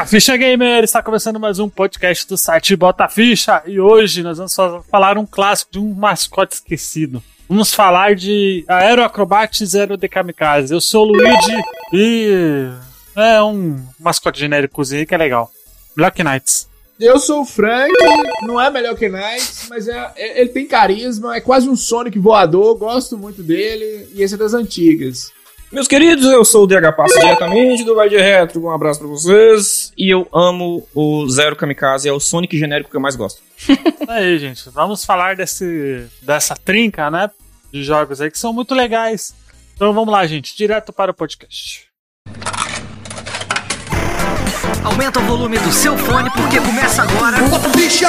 Bota Ficha Gamer! Está começando mais um podcast do site Bota Ficha e hoje nós vamos falar um clássico de um mascote esquecido. Vamos falar de Aeroacrobat Zero de Kamikaze. Eu sou o Luigi e é um mascote genéricozinho que é legal. Black Knights. Eu sou o Frank, não é melhor que Knights, mas é, é, ele tem carisma, é quase um Sonic voador, gosto muito dele, e esse é das antigas. Meus queridos, eu sou o DH Passo diretamente do Vai de Retro, um abraço pra vocês. E eu amo o Zero Kamikaze, é o Sonic genérico que eu mais gosto. aí, gente, vamos falar desse, dessa trinca, né, de jogos aí que são muito legais. Então vamos lá, gente, direto para o podcast. Aumenta o volume do seu fone porque começa agora. Bota bicha!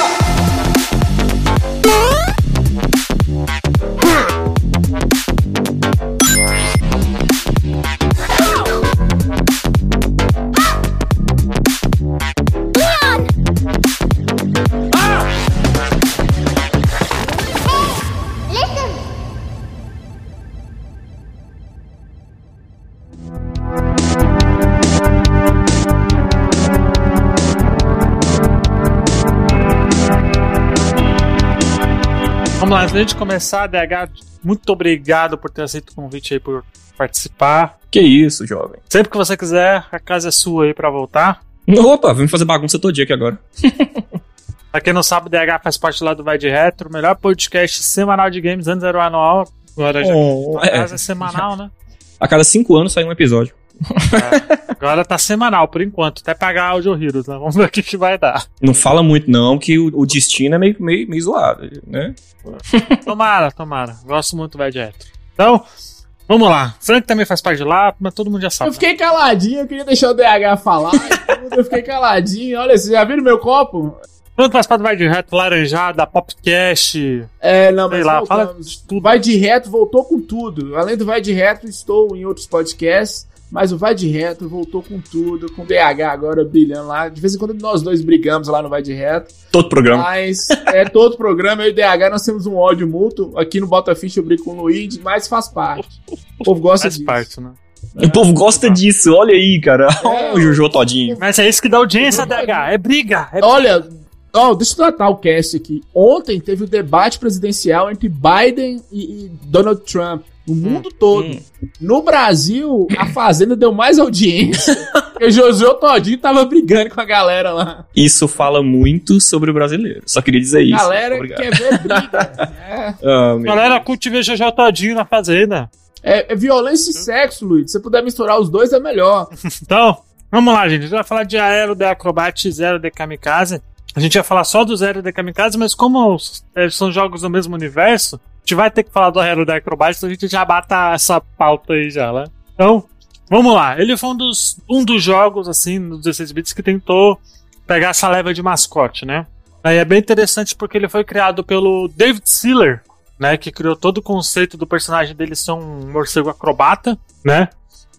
Vamos lá, antes da gente começar, DH, muito obrigado por ter aceito o convite aí, por participar. Que isso, jovem. Sempre que você quiser, a casa é sua aí pra voltar. Opa, vamos fazer bagunça todo dia aqui agora. pra quem não sabe, o DH faz parte lá do Vai de Retro, o melhor podcast semanal de games, antes era o anual, agora já oh, a casa é, é semanal, né? A cada cinco anos sai um episódio. É, agora tá semanal, por enquanto, até pagar Audio Heroes, né? Vamos ver o que, que vai dar. Não fala muito, não, que o, o destino é meio, meio, meio zoado, né? tomara, tomara. Gosto muito do Vai de Retro. Então, vamos lá. Frank também faz parte de lá, mas todo mundo já sabe. Eu fiquei né? caladinho, eu queria deixar o DH falar. eu fiquei caladinho. Olha, vocês já viram meu copo? Pronto, faz parte do Vai de Reto, Laranjada, Popcast. É, não, mas lá, fala tudo. Vai de Reto voltou com tudo. Além do Vai de Reto, estou em outros podcasts. Mas o Vai de Reto voltou com tudo, com o DH agora brilhando lá. De vez em quando nós dois brigamos lá no Vai de Reto. Todo programa. Mas é todo programa, eu e o DH nós temos um ódio mútuo. Aqui no Bota Ficha eu brigo com o Luigi, mas faz parte. O povo gosta faz disso. Faz parte, né? É, o povo gosta disso, olha aí, cara. É, o Jojo todinho. Mas é isso que dá audiência, DH. É briga. É olha, oh, deixa eu tratar o cast aqui. Ontem teve o debate presidencial entre Biden e, e Donald Trump. No mundo hum, todo. Hum. No Brasil, a Fazenda deu mais audiência. porque o Josué Todinho tava brigando com a galera lá. Isso fala muito sobre o brasileiro. Só queria dizer isso. Galera Obrigado. quer ver briga. é. oh, galera curte ver Josué Todinho na Fazenda. É, é violência e sexo, Luiz. Se você puder misturar os dois, é melhor. então, vamos lá, gente. A gente vai falar de Aero de Acrobat Zero de Kamikaze. A gente ia falar só do Zero de Kamikaze, mas como são jogos do mesmo universo, gente vai ter que falar do Hero da Acrobat, então a gente já bata essa pauta aí já, né? Então, vamos lá. Ele foi um dos, um dos jogos, assim, nos 16 bits que tentou pegar essa leva de mascote, né? Aí é bem interessante porque ele foi criado pelo David Sealer, né? Que criou todo o conceito do personagem dele ser um morcego acrobata, né?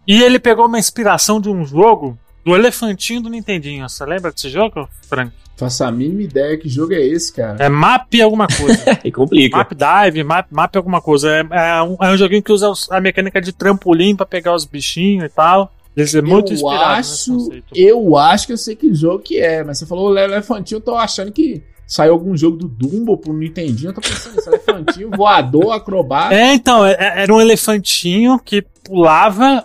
E ele pegou uma inspiração de um jogo do Elefantinho do Nintendinho. Você lembra desse jogo, Frank? Faço a mínima ideia que jogo é esse, cara. É Map alguma coisa. e complica. Map Dive, Map, map alguma coisa. É, é, um, é um joguinho que usa a mecânica de trampolim para pegar os bichinhos e tal. Ele é muito eu inspirado acho, Eu acho que eu sei que jogo que é, mas você falou o Elefantinho, eu tô achando que saiu algum jogo do Dumbo pro Nintendinho, eu tô pensando nesse elefantinho voador, acrobata. É, então, é, é, era um elefantinho que pulava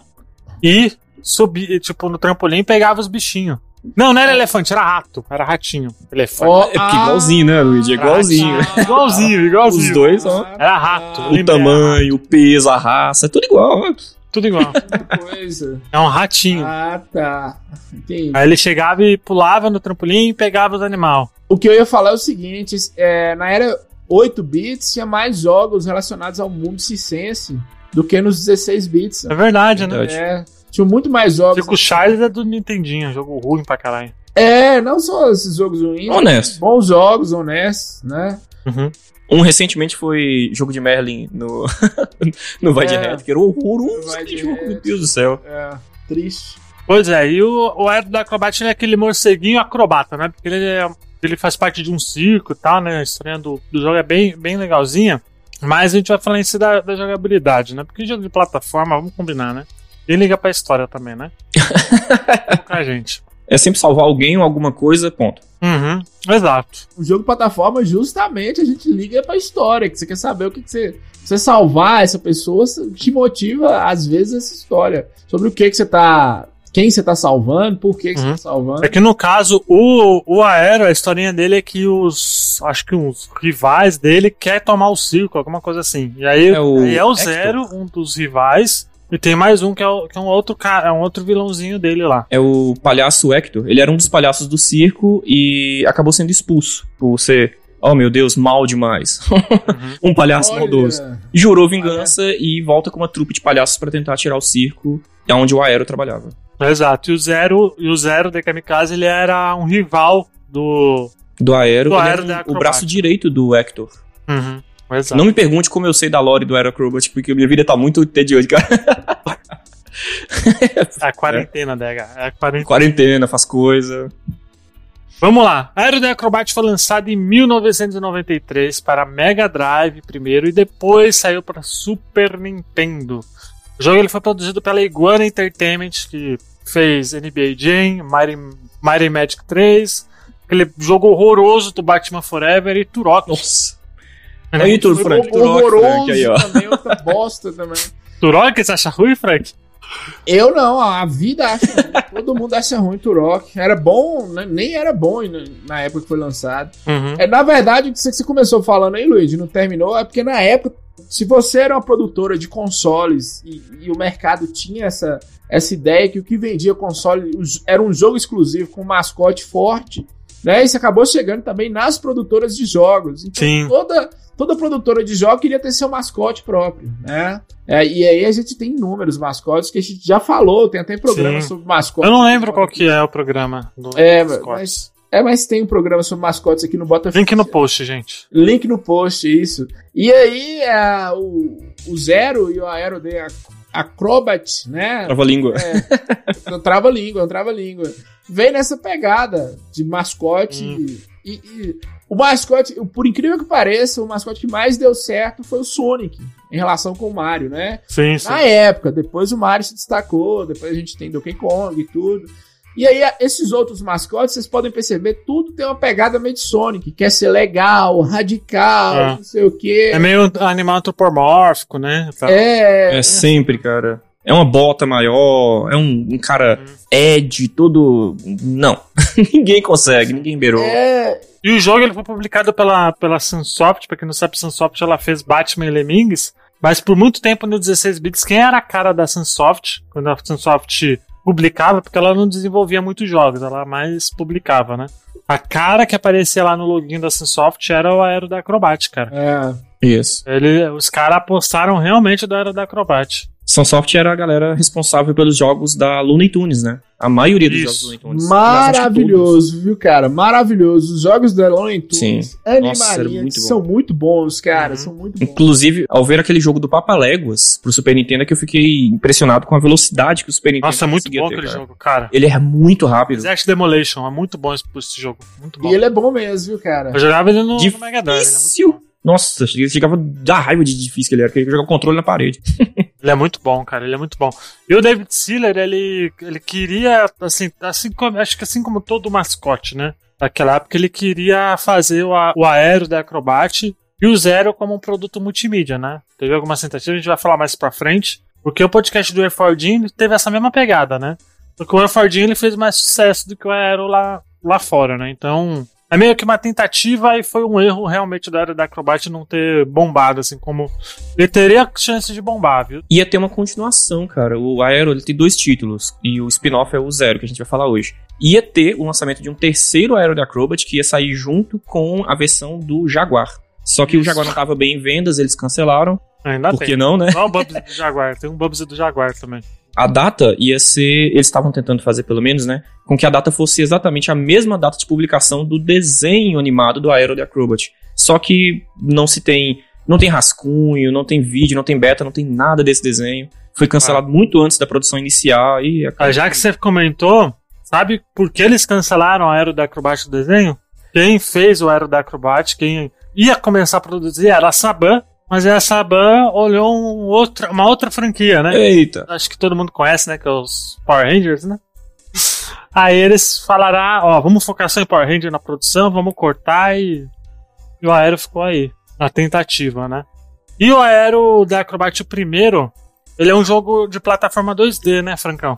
e subia, tipo, no trampolim e pegava os bichinhos. Não, não era elefante, era rato. Era ratinho. Elefante. Oh, é porque igualzinho, né, Luigi? É igualzinho. igualzinho, igualzinho. Os dois são. Era rato. O tamanho, o peso, a raça, é tudo igual. Tudo igual. coisa. É um ratinho. Ah, tá. Entendi. Aí ele chegava e pulava no trampolim e pegava os animais. O que eu ia falar é o seguinte: é, na era 8 bits tinha mais jogos relacionados ao mundo circense do que nos 16 bits. É verdade, né? É. Tinha muito mais jogos. Fico Charles é do Nintendinho, jogo ruim pra caralho. É, não só esses jogos ruins. Honesto. Bons jogos, honestos, né? Uhum. Um recentemente foi jogo de Merlin no, no Vai é, de Red, que era horroroso. De jogo, meu Deus do céu. É, triste. Pois é, e o, o Aero da Acrobat é aquele morceguinho acrobata, né? Porque ele, é, ele faz parte de um circo e tal, né? A história do, do jogo é bem, bem legalzinha. Mas a gente vai falar em si da, da jogabilidade, né? Porque jogo de plataforma, vamos combinar, né? E liga pra história também, né? a gente. É sempre salvar alguém ou alguma coisa, ponto. Uhum, exato. O jogo de plataforma, justamente, a gente liga pra história, que você quer saber o que, que você. Você salvar essa pessoa te motiva, às vezes, essa história. Sobre o que, que você tá. Quem você tá salvando, por que, que Uhum. você tá salvando. É que no caso, o, o Aero, a historinha dele é que os. Acho que os rivais dele quer tomar o circo, alguma coisa assim. E aí É o aí é o. Zero, um dos rivais. E tem mais um que é, que é um outro cara, é um outro vilãozinho dele lá. É o palhaço Hector. Ele era um dos palhaços do circo e acabou sendo expulso por ser, oh meu Deus, mal demais. um palhaço Olha, maldoso. Jurou vingança e volta com uma trupe de palhaços pra tentar tirar o circo de onde o Aero trabalhava. Exato. E o Zero, e o Zero de Kamikaze, ele era um rival do. Do Aero, Do ele Aero era da o braço direito do Hector. Uhum. Exato. Não me pergunte como eu sei da lore do Aero Acrobat, porque minha vida tá muito tediosa, cara. É a quarentena, Dega. É a quarentena. Quarentena, faz coisa. Vamos lá. Aero The Acrobat foi lançado em 1993 para Mega Drive primeiro e depois saiu para Super Nintendo. O jogo ele foi produzido pela Iguana Entertainment, que fez NBA Jam, Mighty, Mighty Magic 3, aquele jogo horroroso do Batman Forever e Turok. Nossa. Né? Aí, Tur- Frank, Turok, horroroso Frank, aí, ó. também, outra bosta também. Turok, você acha ruim, Frank? Eu não, a vida acha ruim. Todo mundo acha ruim Turok. Era bom, né? nem era bom na- época que foi lançado. Uhum. É, na verdade, o que você começou falando aí, Luiz, não terminou, é porque na época, se você era uma produtora de consoles e, e o mercado tinha essa, essa ideia que o que vendia console era um jogo exclusivo com um mascote forte, né? Isso acabou chegando também nas produtoras de jogos. Então, Sim. toda, toda produtora de jogos queria ter seu mascote próprio, né? É, e aí a gente tem inúmeros mascotes que a gente já falou, tem até programa Sim. sobre mascotes. Eu não lembro qual que é o programa do É, mas, é, mas tem um programa sobre mascotes aqui no Bota Link no post, gente. Link no post, isso. E aí, é, o, o Zero e o Aero de Ac- Acrobat, né? Trava a língua. Não trava língua, não trava língua. Vem nessa pegada de mascote. Hum. E, e o mascote, por incrível que pareça, o mascote que mais deu certo foi o Sonic, em relação com o Mario, né? Sim, sim. Na época, depois o Mario se destacou, depois a gente tem Donkey Kong e tudo. E aí, esses outros mascotes, vocês podem perceber, tudo tem uma pegada meio de Sonic, quer ser legal, radical, É. não sei o quê. É meio animal antropomórfico, né? Tá. É, É sempre, cara. É uma bota maior, é um, um cara Hum. Ed, todo. Não. ninguém consegue, ninguém beirou. é, E o jogo ele foi publicado pela, pela Sunsoft, pra quem não sabe, a Sunsoft ela fez Batman e Lemmings, mas por muito tempo no 16 bits, quem era a cara da Sunsoft, quando a Sunsoft publicava, porque ela não desenvolvia muitos jogos, ela mais publicava, né? A cara que aparecia lá no login da Sunsoft era o Aero da Acrobat, cara. é. Isso. Ele, os caras apostaram realmente do Aero da Acrobat. Sunsoft era a galera responsável pelos jogos da Looney Tunes, né? A maioria dos Isso. jogos da Looney Tunes. Maravilhoso, viu, cara? Maravilhoso. Os jogos da Looney Tunes, Sim. Nossa, era Animaria, muito são muito bons, cara. Uhum. São muito bons. Inclusive, ao ver aquele jogo do Papaléguas pro Super Nintendo, é que eu fiquei impressionado com a velocidade que o Super Nintendo Nossa, é muito bom ter, aquele cara. jogo, cara. Ele é muito rápido. Exact Demolition, é muito bom esse, esse jogo. Muito bom. E ele é bom mesmo, viu, cara? Eu jogava ele no, no Mega Drive. Ele é, muito Difícil. bom. Nossa, chegava a dar raiva de difícil que ele era, ele jogava o controle na parede. ele é muito bom, cara. Ele é muito bom. E o David Sealer, ele, ele queria, assim, assim como, acho que assim como todo mascote, né? Daquela época, ele queria fazer o, a- o Aero da Acrobat e o Zero como um produto multimídia, né? Teve algumas tentativas, a gente vai falar mais pra frente. Porque o podcast do Efordin teve essa mesma pegada, né? Porque o Efordin ele fez mais sucesso do que o Aero lá, lá fora, né? Então, é meio que uma tentativa e foi um erro realmente da da Acrobat não ter bombado, assim, como ele teria chance de bombar, viu? Ia ter uma continuação, cara. O Aero ele tem dois títulos, e o spin-off é o Zero, que a gente vai falar hoje. Ia ter o lançamento de um terceiro Aero da Acrobat, que ia sair junto com a versão do Jaguar. Só que o Isso. Jaguar não tava bem em vendas, eles cancelaram. Ainda Por tem. que não, né? Não o Bubsy do Jaguar, tem um Bubsy do Jaguar também. A data ia ser. Eles estavam tentando fazer, pelo menos, né? Com que a data fosse exatamente a mesma data de publicação do desenho animado do Aero the Acrobat. Só que não se tem. Não tem rascunho, não tem vídeo, não tem beta, não tem nada desse desenho. Foi cancelado muito antes da produção iniciar e acabou. Ah, já que você comentou, sabe por que eles cancelaram o Aero da Acrobat do desenho? Quem fez o Aero da Acrobat, quem ia começar a produzir era a Saban, mas a Saban olhou um outra, uma outra franquia, né? Eita. Acho que todo mundo conhece, né? Que é os Power Rangers, né? Aí eles falaram, ah, ó, vamos focar só em Power Ranger na produção, vamos cortar e, e o Aero ficou aí, na tentativa, né? E o Aero da Acrobat, o primeiro, ele é um jogo de plataforma 2D, né, Francão?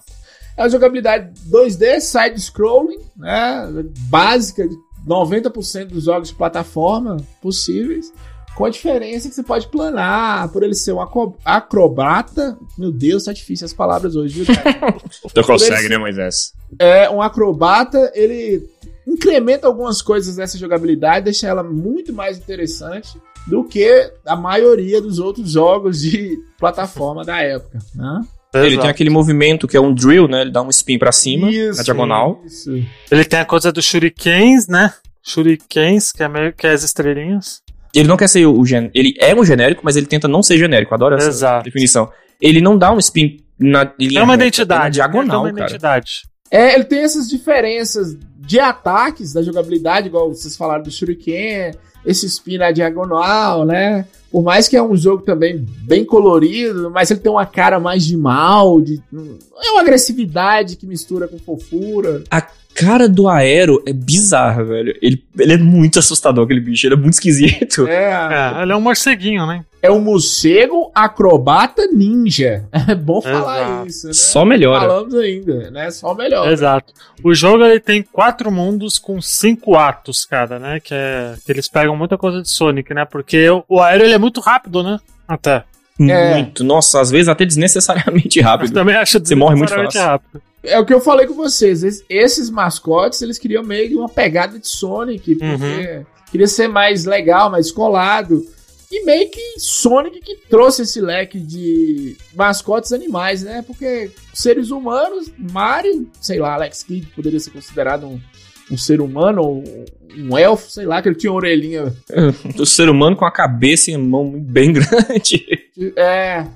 É uma jogabilidade 2D, side-scrolling, né? Básica de 90% dos jogos de plataforma possíveis. Com a diferença que você pode planar, por ele ser um acrobata. Meu Deus, tá difícil as palavras hoje, viu? cara? Tu consegue, consegue, né, Moisés? é um acrobata, ele incrementa algumas coisas dessa jogabilidade, deixa ela muito mais interessante do que a maioria dos outros jogos de plataforma da época, né? Ele Exato. tem aquele movimento que é um drill, né? Ele dá um spin pra cima, na diagonal. Isso. Ele tem a coisa dos shurikens, né? Shurikens, que é meio que as estrelinhas. Ele não quer ser o gen... Ele é um genérico, mas ele tenta não ser genérico. Adoro essa Exato. definição. Ele não dá um spin na linha É uma reta, identidade. é na diagonal, é uma cara. identidade. É, ele tem essas diferenças de ataques da jogabilidade, igual vocês falaram do Shuriken, esse spin na diagonal, né? Por mais que é um jogo também bem colorido, mas ele tem uma cara mais de mal, de, é uma agressividade que mistura com fofura. A cara do Aero é bizarra, velho. Ele, ele é muito assustador, aquele bicho. Ele é muito esquisito. É, É, ele é um morceguinho, né? É um morcego acrobata ninja. É bom falar Exato. isso, né? Só melhora. Falamos ainda, né? Só melhor. Exato. O jogo ele tem quatro mundos com cinco atos cada, né? Que, é, que eles pegam muita coisa de Sonic, né? Porque o, o aéreo ele é muito rápido, né? Até. É. Muito. Nossa, às vezes até desnecessariamente rápido. também acho Você morre muito fácil. rápido. É o que eu falei com vocês. es- Esses mascotes, eles queriam meio que uma pegada de Sonic, porque Uhum. queria ser mais legal, mais colado. E meio que Sonic que trouxe esse leque de mascotes animais, né? Porque seres humanos, Mario, sei lá, Alex Kidd poderia ser considerado um, um ser humano, ou um elfo, sei lá, que ele tinha uma orelhinha. O ser humano com a cabeça e a mão bem grande. É.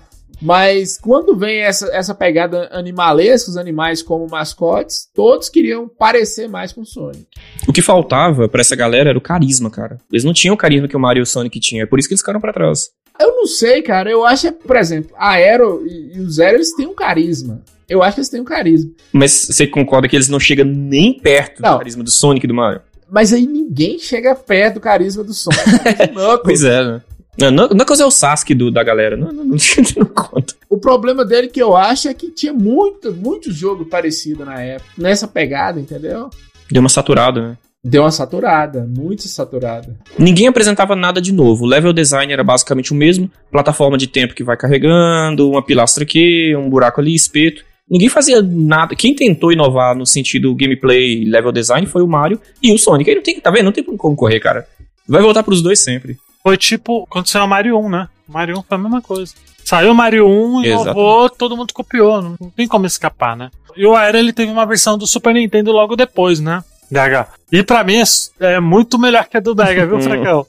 Mas quando vem essa, essa pegada animalesca, os animais como mascotes, todos queriam parecer mais com Sonic. O que faltava pra essa galera era o carisma, cara. Eles não tinham o carisma que o Mario e o Sonic tinham. É por isso que eles ficaram pra trás. Eu não sei, cara. Eu acho, que, por exemplo, a Aero e, e o Zero, eles têm um carisma. Eu acho que eles têm um carisma. Mas você concorda que eles não chegam nem perto Não. do carisma do Sonic e do Mario? Mas aí ninguém chega perto do carisma do Sonic. Knuckles. Pois é, né? Não, não, Knuckles é o Sasuke do, da galera. Não, não, não, não conta. O problema dele que eu acho é que tinha muito, muito jogo parecido na época. Nessa pegada, entendeu? Deu uma saturada, né? Deu uma saturada, muito saturada. Ninguém apresentava nada de novo. O level design era basicamente o mesmo. Plataforma de tempo que vai carregando, uma pilastra aqui, um buraco ali, espeto. Ninguém fazia nada. Quem tentou inovar no sentido gameplay level design foi o Mario e o Sonic. Aí não tem, tá vendo? Não tem como concorrer, cara. Vai voltar pros dois sempre. Foi tipo, quando saiu o Mario 1, né? O Mario 1 foi a mesma coisa. Saiu o Mario 1, inovou, todo mundo copiou. Não, tem como escapar, né? E o Aero, ele teve uma versão do Super Nintendo logo depois, né? DH. E pra mim é, é muito melhor que a do Mega, viu, Fracão?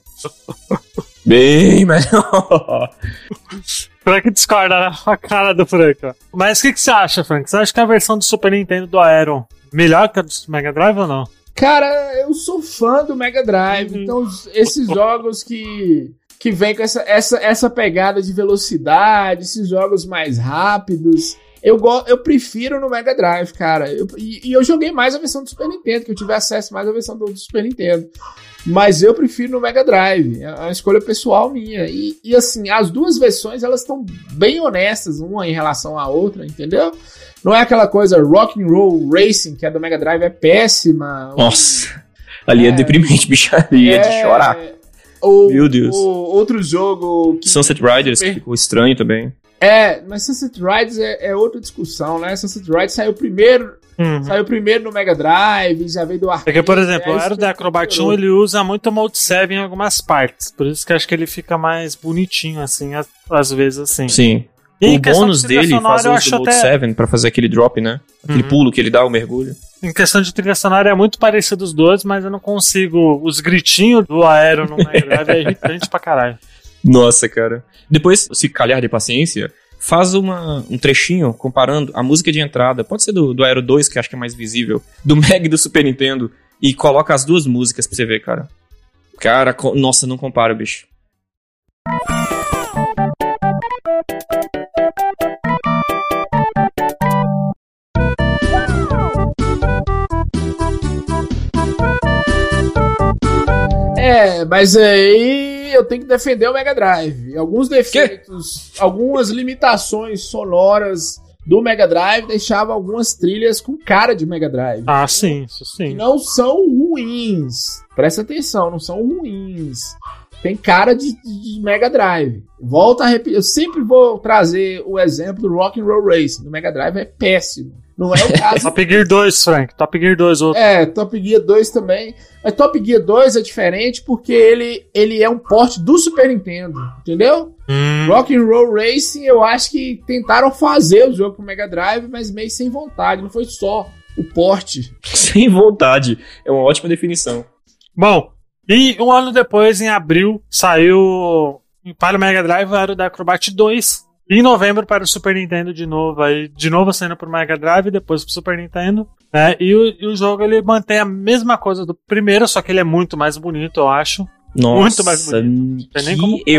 Bem melhor. Frank discorda né? a cara do Frank. Mas o que, que você acha, Frank? Você acha que a versão do Super Nintendo do Aero melhor que a do Mega Drive ou não? Cara, eu sou fã do Mega Drive, Uhum. então esses jogos que que vem com essa, essa, essa pegada de velocidade, esses jogos mais rápidos, eu, go eu prefiro no Mega Drive, cara. Eu- e, e eu joguei mais a versão do Super Nintendo, que eu tive acesso mais à versão do, do Super Nintendo. Mas eu prefiro no Mega Drive. É uma escolha pessoal minha. E, e assim, as duas versões elas estão bem honestas, uma em relação à outra, entendeu? Não é aquela coisa rock and roll racing que a do Mega Drive é péssima. Nossa. Ali é, É. deprimente, bicharia de chorar. Ou, Meu Deus. ou outro jogo que Sunset Riders, que ficou estranho também. é, mas Sunset Riders é, é outra discussão, né? Sunset Riders saiu primeiro, Uhum. saiu primeiro no Mega Drive, já veio do arcade. Porque, por exemplo, é o Aero da Acrobat 1 melhorou. ele usa muito Mode 7 em algumas partes. Por isso que eu acho que ele fica mais bonitinho, assim, às, às vezes, assim. Sim. E o bônus de dele eu uso do Mode até- 7 pra fazer aquele drop, né? Aquele Uhum. pulo que ele dá, o mergulho. Em questão de trilha sonora é muito parecido os dois, mas eu não consigo. Os gritinhos do Aero no Mega Drive é irritante pra caralho. Nossa, cara. Depois, se calhar de paciência, faz uma, um trechinho comparando a música de entrada, pode ser do, do Aero 2, que acho que é mais visível, do Mega e do Super Nintendo, e coloca as duas músicas pra você ver, cara. Cara, nossa, não compara, bicho. É, mas aí eu tenho que defender o Mega Drive. Alguns defeitos, algumas limitações sonoras do Mega Drive deixavam algumas trilhas com cara de Mega Drive. Ah, sim, isso Que sim. não são ruins. Presta atenção, não são ruins. Tem cara de, de Mega Drive. Volta a repetir. Eu sempre vou trazer o exemplo do Rock and Roll Racing. Do Mega Drive é péssimo. Não é o caso Top Gear 2, Frank. Top Gear 2, outro. É, Top Gear 2 também. Mas Top Gear 2 é diferente porque ele, ele é um porte do Super Nintendo, entendeu? Hum, Rock and Roll Racing, eu acho que tentaram fazer o jogo pro Mega Drive, mas meio sem vontade, não foi só o porte. Sem vontade. É uma ótima definição. Bom, e um ano depois, em abril, saiu para o Mega Drive o Aero da Acrobat 2. E em novembro para o Super Nintendo de novo, aí de novo saindo para o Mega Drive, depois para o Super Nintendo. Né? E, o, e o jogo ele mantém a mesma coisa do primeiro, só que ele é muito mais bonito, eu acho. Nossa, Muito mais bonito. Nem como comparar.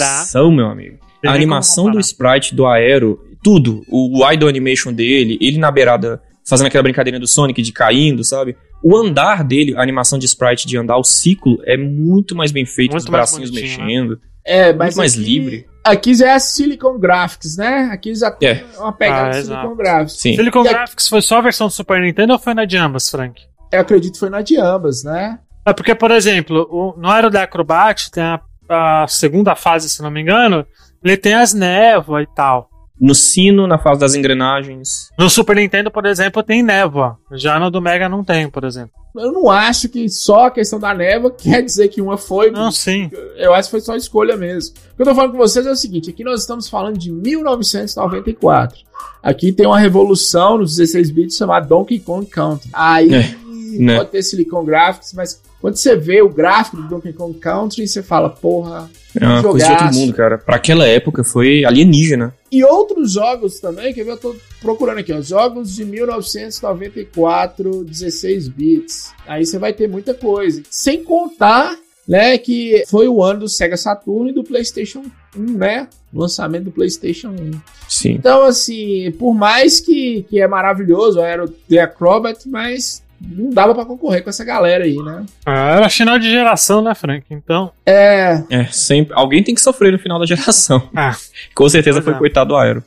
evolução, meu amigo. A animação do sprite, do aero, tudo. O, o idle animation dele, ele na beirada, fazendo aquela brincadeirinha do Sonic de caindo, sabe? O andar dele, a animação de sprite de andar, o ciclo, é muito mais bem feito, Muito os bracinhos bonitinho, mexendo. É, mas Muito mais aqui- livre. Aqui já é Silicon Graphics, né? Aqui já tem É. uma pegada Ah, de exato. Silicon Graphics. Sim. Silicon E Graphics foi só a versão do Super Nintendo ou foi na de ambas, Frank? Eu acredito que foi na de ambas, né? É porque, por exemplo, o, no Aero da Acrobat tem a, a segunda fase, se não me engano, ele tem as névoas e tal. No sino, na fase das engrenagens. No Super Nintendo, por exemplo, tem névoa. Já no do Mega não tem, por exemplo. Eu não acho que só a questão da névoa quer dizer que uma foi. Não, sim. Eu acho que foi só escolha mesmo. O que eu tô falando com vocês é o seguinte: aqui nós estamos falando de 1994. Aqui tem uma revolução nos 16 bits chamada Donkey Kong Country. Aí É, né? pode ter Silicon Graphics, mas quando você vê o gráfico do Donkey Kong Country, você fala, porra. É uma coisa de outro Jogaço. mundo, cara. Pra aquela época foi alienígena. E outros jogos também, que eu tô procurando aqui, ó. Jogos de 1994, 16 bits. Aí você vai ter muita coisa. Sem contar, né, que foi o ano do Sega Saturn e do PlayStation 1, né? Lançamento do PlayStation 1. Sim. Então, assim, por mais que, que é maravilhoso, era o The Acrobat, mas não dava pra concorrer com essa galera aí, né? Ah, Era final de geração, né, Frank? Então. É, É, sempre. Alguém tem que sofrer no final da geração. Ah. Com certeza foi é. coitado do Aero.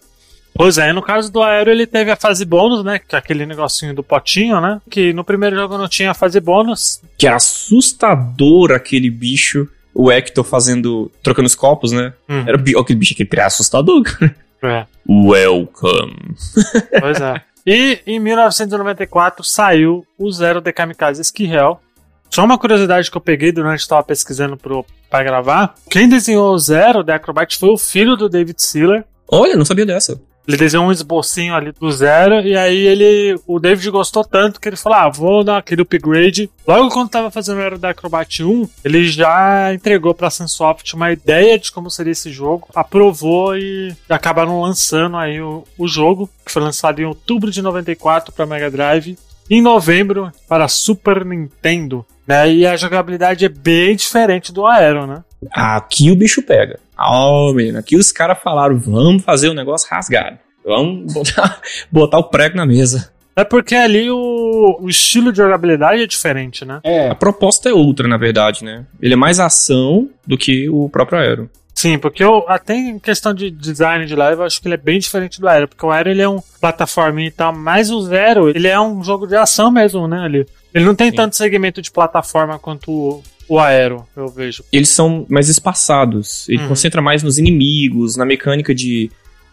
Pois é, no caso do Aero, ele teve a fase bônus, né? Que é aquele negocinho do potinho, né? Que no primeiro jogo não tinha a fase bônus. Que era assustador aquele bicho. O Hector fazendo. trocando os copos, né? Hum. Era aquele bicho que era assustador, cara. É, Welcome. pois é. E em 1994 saiu o Zero de Kamikaze Ski-Hell. Só uma curiosidade que eu peguei durante que estava pesquisando pro, pra gravar. Quem desenhou o Zero de Acrobat foi o filho do David Sealer. Olha, não sabia dessa. Ele desenhou um esbocinho ali do zero, e aí ele. O David gostou tanto que ele falou: Ah, vou dar aquele upgrade. Logo quando tava fazendo Aero da Acrobat 1, ele já entregou pra Sunsoft uma ideia de como seria esse jogo, aprovou e acabaram lançando aí o, o jogo, que foi lançado em outubro de 94 para Mega Drive, em novembro para Super Nintendo. Né? E a jogabilidade é bem diferente do Aero, né? Aqui o bicho pega. Ó, menino, aqui os caras falaram: vamos fazer o negócio rasgado. Vamos botar, botar o prego na mesa. É porque ali o, o estilo de jogabilidade é diferente, né? A é. proposta é outra, na verdade, né? Ele é mais ação do que o próprio Aero. Sim, porque eu, até em questão de design de live, eu acho que ele é bem diferente do Aero, porque o Aero ele é um plataforma e tal, mas o Zero, ele é um jogo de ação mesmo, né, ali. Ele não tem Sim. tanto segmento de plataforma quanto o, o Aero, eu vejo. Eles são mais espaçados. Ele Uhum. concentra mais nos inimigos, na mecânica de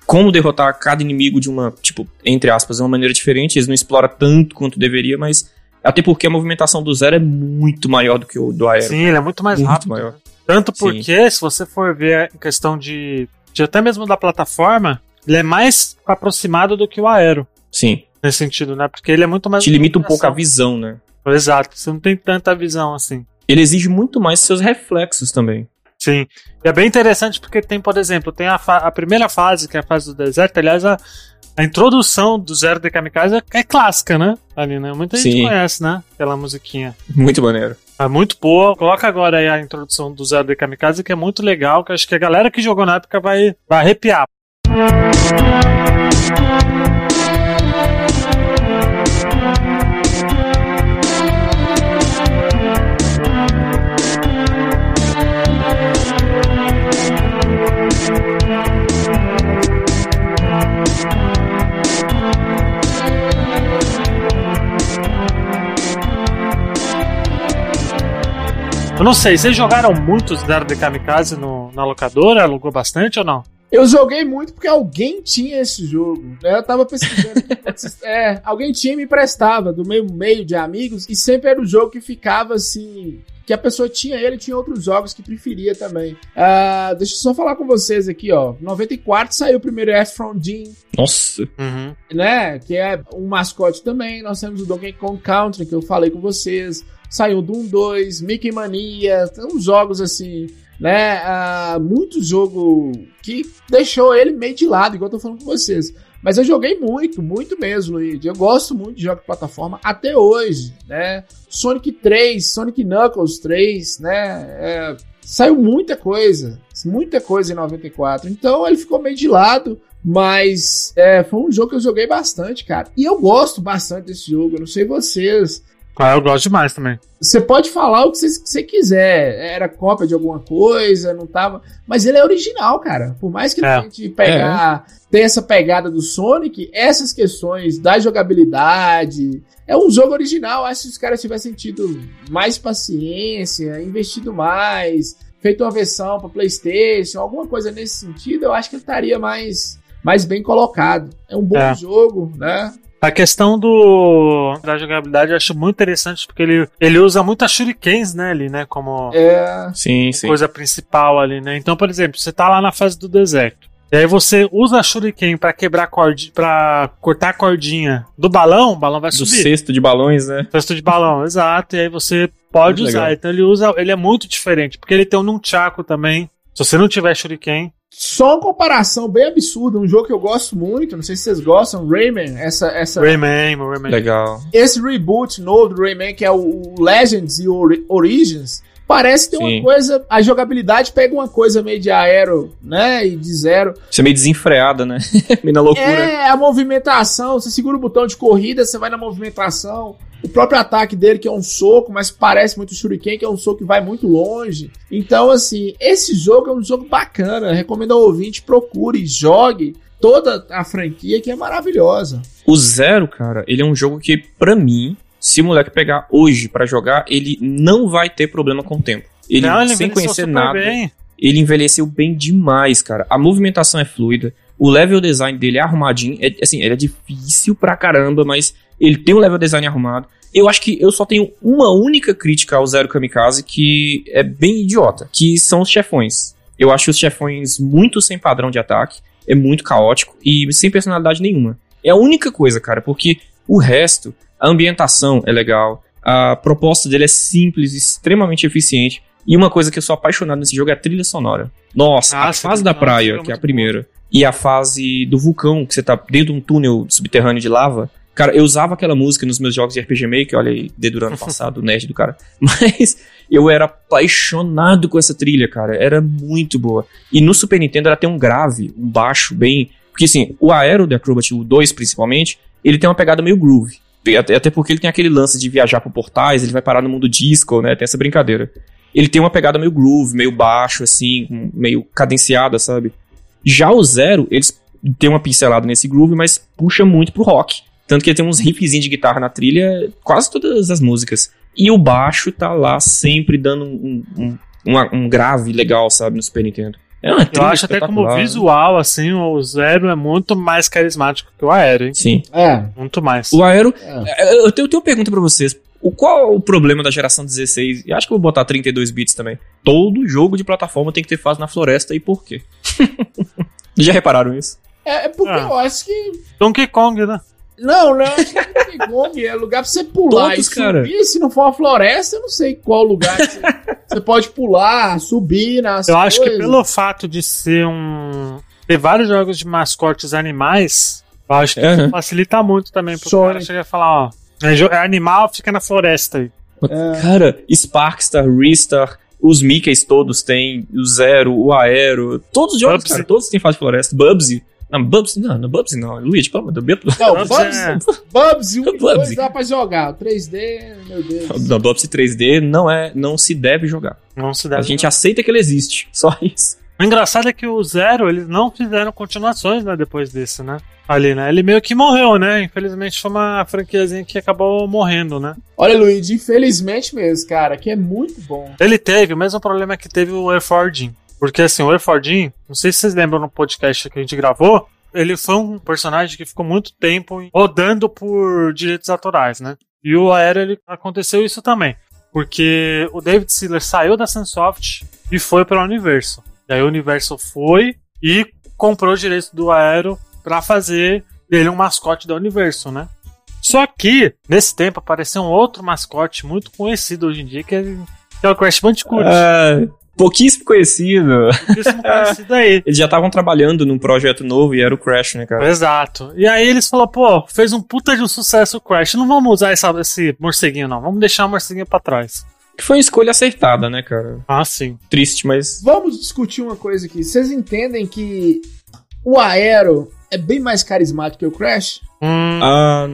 como derrotar cada inimigo de uma, tipo, entre aspas, de uma maneira diferente. Eles não exploram tanto quanto deveria, mas até porque a movimentação do Zero é muito maior do que o do Aero. Sim, ele é muito mais Muito rápido. maior. Tanto Sim. porque, se você for ver em questão de, de até mesmo da plataforma, ele é mais aproximado do que o Aero, Sim. nesse sentido, né? Porque ele é muito mais. Te limita um pouco a visão, né? Exato, você não tem tanta visão assim. Ele exige muito mais seus reflexos também. Sim. E é bem interessante porque tem, por exemplo, tem a, a primeira fase, que é a fase do deserto. Aliás, a, a introdução do Zero de Kamikaze é, é clássica, né? Ali, né? Muita gente Sim. conhece, né? Aquela musiquinha. Muito maneiro. É muito boa. Coloca agora aí a introdução do Zero de Kamikaze, que é muito legal, que acho que a galera que jogou na época vai, vai arrepiar. Não sei, vocês jogaram muitos Zero de Kamikaze no, na locadora? Alugou bastante ou não? Eu joguei muito porque alguém tinha esse jogo. né? Eu tava pesquisando. é, alguém tinha e me emprestava do meu meio de amigos e sempre era o jogo que ficava assim. Que a pessoa tinha ele tinha outros jogos que preferia também. Ah, deixa eu só falar com vocês aqui, ó. 94 saiu o primeiro F from Dean, Nossa. Uhum. né? Que é um mascote também. Nós temos o Donkey Kong Country, que eu falei com vocês. Saiu Doom 2, Mickey Mania, uns jogos assim, né? Ah, muito jogo que deixou ele meio de lado, igual eu tô falando com vocês. Mas eu joguei muito, muito mesmo, Luigi. Eu gosto muito de jogos de plataforma até hoje, né? Sonic 3, Sonic Knuckles 3, né? É, saiu muita coisa, muita coisa em 94. Então ele ficou meio de lado. Mas é, foi um jogo que eu joguei bastante, cara. E eu gosto bastante desse jogo. Eu não sei vocês. Ah, eu gosto demais também. Você pode falar o que você- quiser. Era cópia de alguma coisa, não tava. Mas ele é original, cara. Por mais que É. a gente pegar. Tem essa pegada do Sonic, essas questões da jogabilidade. É um jogo original. Acho que se os caras tivessem tido mais paciência, investido mais, feito uma versão para PlayStation, alguma coisa nesse sentido, eu acho que ele estaria mais, mais bem colocado. É um bom É. jogo, né? A questão do da jogabilidade eu acho muito interessante porque ele, ele usa muitas shurikens, né, ali, né, como É. Sim, sim. coisa principal ali, né? Então, por exemplo, você tá lá na fase do deserto. E aí você usa a shuriken pra quebrar corda, para cortar a cordinha do balão, o balão vai Do subir. cesto de balões, né? Cesto de balão, exato. E aí você pode Muito usar. legal. Então ele usa, ele é muito diferente, porque ele tem um nunchaku também. Se você não tiver shuriken, Só uma comparação bem absurda, um jogo que eu gosto muito, não sei se vocês gostam, Rayman, essa, essa, Rayman, Rayman. Legal. esse reboot novo do Rayman, que é o, o Legends e Ori- Origins, parece ter Sim. uma coisa, a jogabilidade pega uma coisa meio de aero, né, e de zero. Você é meio desenfreada, né? meio na loucura. É, a movimentação, você segura o botão de corrida, você vai na movimentação. O próprio ataque dele, que é um soco, mas parece muito Shuriken, que é um soco que vai muito longe. Então, assim, esse jogo é um jogo bacana. Recomendo ao ouvinte, procure, jogue toda a franquia, que é maravilhosa. O Zero, cara, ele é um jogo que, pra mim, se o moleque pegar hoje pra jogar, ele não vai ter problema com o tempo. Ele, Não, ele sem conhecer nada, bem. ele envelheceu bem demais, cara. A movimentação é fluida, o level design dele é arrumadinho. É, assim, ele é difícil pra caramba, mas ele tem um level design arrumado. Eu acho que eu só tenho uma única crítica ao Zero Kamikaze que é bem idiota, que são os chefões. Eu acho os chefões muito sem padrão de ataque, é muito caótico e sem personalidade nenhuma. É a única coisa, cara, porque o resto, a ambientação é legal, a proposta dele é simples, extremamente eficiente. E uma coisa que eu sou apaixonado nesse jogo é a trilha sonora. Nossa, a Nossa, fase a da praia, fica que é a primeira, e a fase do vulcão, que você tá dentro de um túnel subterrâneo de lava. Cara, eu usava aquela música nos meus jogos de RPG Maker, olha aí, dedurando passado, o nerd do cara. Mas eu era apaixonado com essa trilha, cara. Era muito boa. E no Super Nintendo ela tem um grave, um baixo bem. Porque assim, o Aero The Acrobat, o 2 principalmente, ele tem uma pegada meio groove. Até, até porque ele tem aquele lance de viajar por portais, ele vai parar no mundo disco, né? Tem essa brincadeira. Ele tem uma pegada meio groove, meio baixo, assim, meio cadenciada, sabe? Já o Zero, eles têm uma pincelada nesse groove, mas puxa muito pro rock. Tanto que ele tem uns riffzinhos de guitarra na trilha, quase todas as músicas. E o baixo tá lá sempre dando um, um, um, um grave legal, sabe, no Super Nintendo. É uma Eu acho até como visual, assim, o Zero é muito mais carismático que o Aero, hein? Sim. É. Muito mais. O Aero. é. Eu tenho, eu tenho uma pergunta pra vocês. O, qual o problema da geração 16? E acho que eu vou botar 32 bits também. Todo jogo de plataforma tem que ter fase na floresta e por quê? Já repararam isso? É, é porque Ah. eu acho que. Donkey Kong, né? Não, não, acho que é lugar pra você pular Todos, e cara. subir. Se não for uma floresta, eu não sei qual lugar que você, você pode pular, subir nas Eu acho que coisas. pelo fato de ser um. ter vários jogos de mascotes animais, eu acho que isso facilita muito também pro Sonic. cara chegar e falar, ó. É, é animal, fica na floresta aí. É. Cara, Sparkstar, Ristar, os Mickeys todos têm, o Zero, o Aero, todos os jogos, Bubsy. cara, todos têm fase de floresta. Bubsy. Não, Bubsy não, não Bubsy não. Luigi, pelo amor de Deus. Não, Bubsy Bubsy, é- Bubsy 1 e Bubsy. 2 dá pra jogar. O 3D, meu Deus. Não, Bubsy 3D não é, não se deve jogar. Não se deve. A gente aceita que ele existe, só isso. O engraçado é que o Zero, eles não fizeram continuações, né, depois desse, né? Ali, né? Ele meio que morreu, né? Infelizmente foi uma franquiazinha que acabou morrendo, né? Olha, Luigi, infelizmente mesmo, cara, que é muito bom. Ele teve o mesmo problema que teve o Air Fordin. Porque assim, o Air Fordin, não sei se vocês lembram no podcast que a gente gravou, ele foi um personagem que ficou muito tempo rodando por direitos autorais, né? E o Aero, ele aconteceu isso também. Porque o David Siller saiu da Sunsoft e foi para o Universo. E aí o Universo foi e comprou os direitos do Aero para fazer dele um mascote do Universo, né? Só que, nesse tempo, apareceu um outro mascote muito conhecido hoje em dia, que é, que é o Crash Bandicoot. Ah, pouquíssimo conhecido. Pouquíssimo conhecido aí. Eles já estavam trabalhando num projeto novo e era o Crash, né, cara? Exato. E aí eles falaram, pô, fez um puta de um sucesso o Crash. Não vamos usar essa, esse morceguinho, não. Vamos deixar o morceguinho pra trás. Que foi uma escolha acertada, né, cara? Ah, sim. Triste, mas. Vamos discutir uma coisa aqui. Vocês entendem que o Aero é bem mais carismático que o Crash? Hum, Ah,